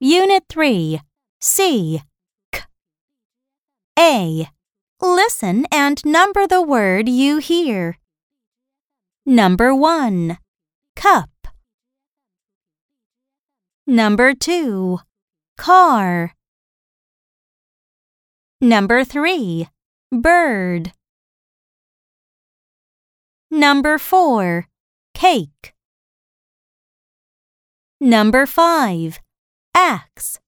Unit 3 C K. A. Listen and number the word you hear. Number 1 Cup. Number 2 Car. Number 3 Bird. Number 4 Cake. Number five. Axe.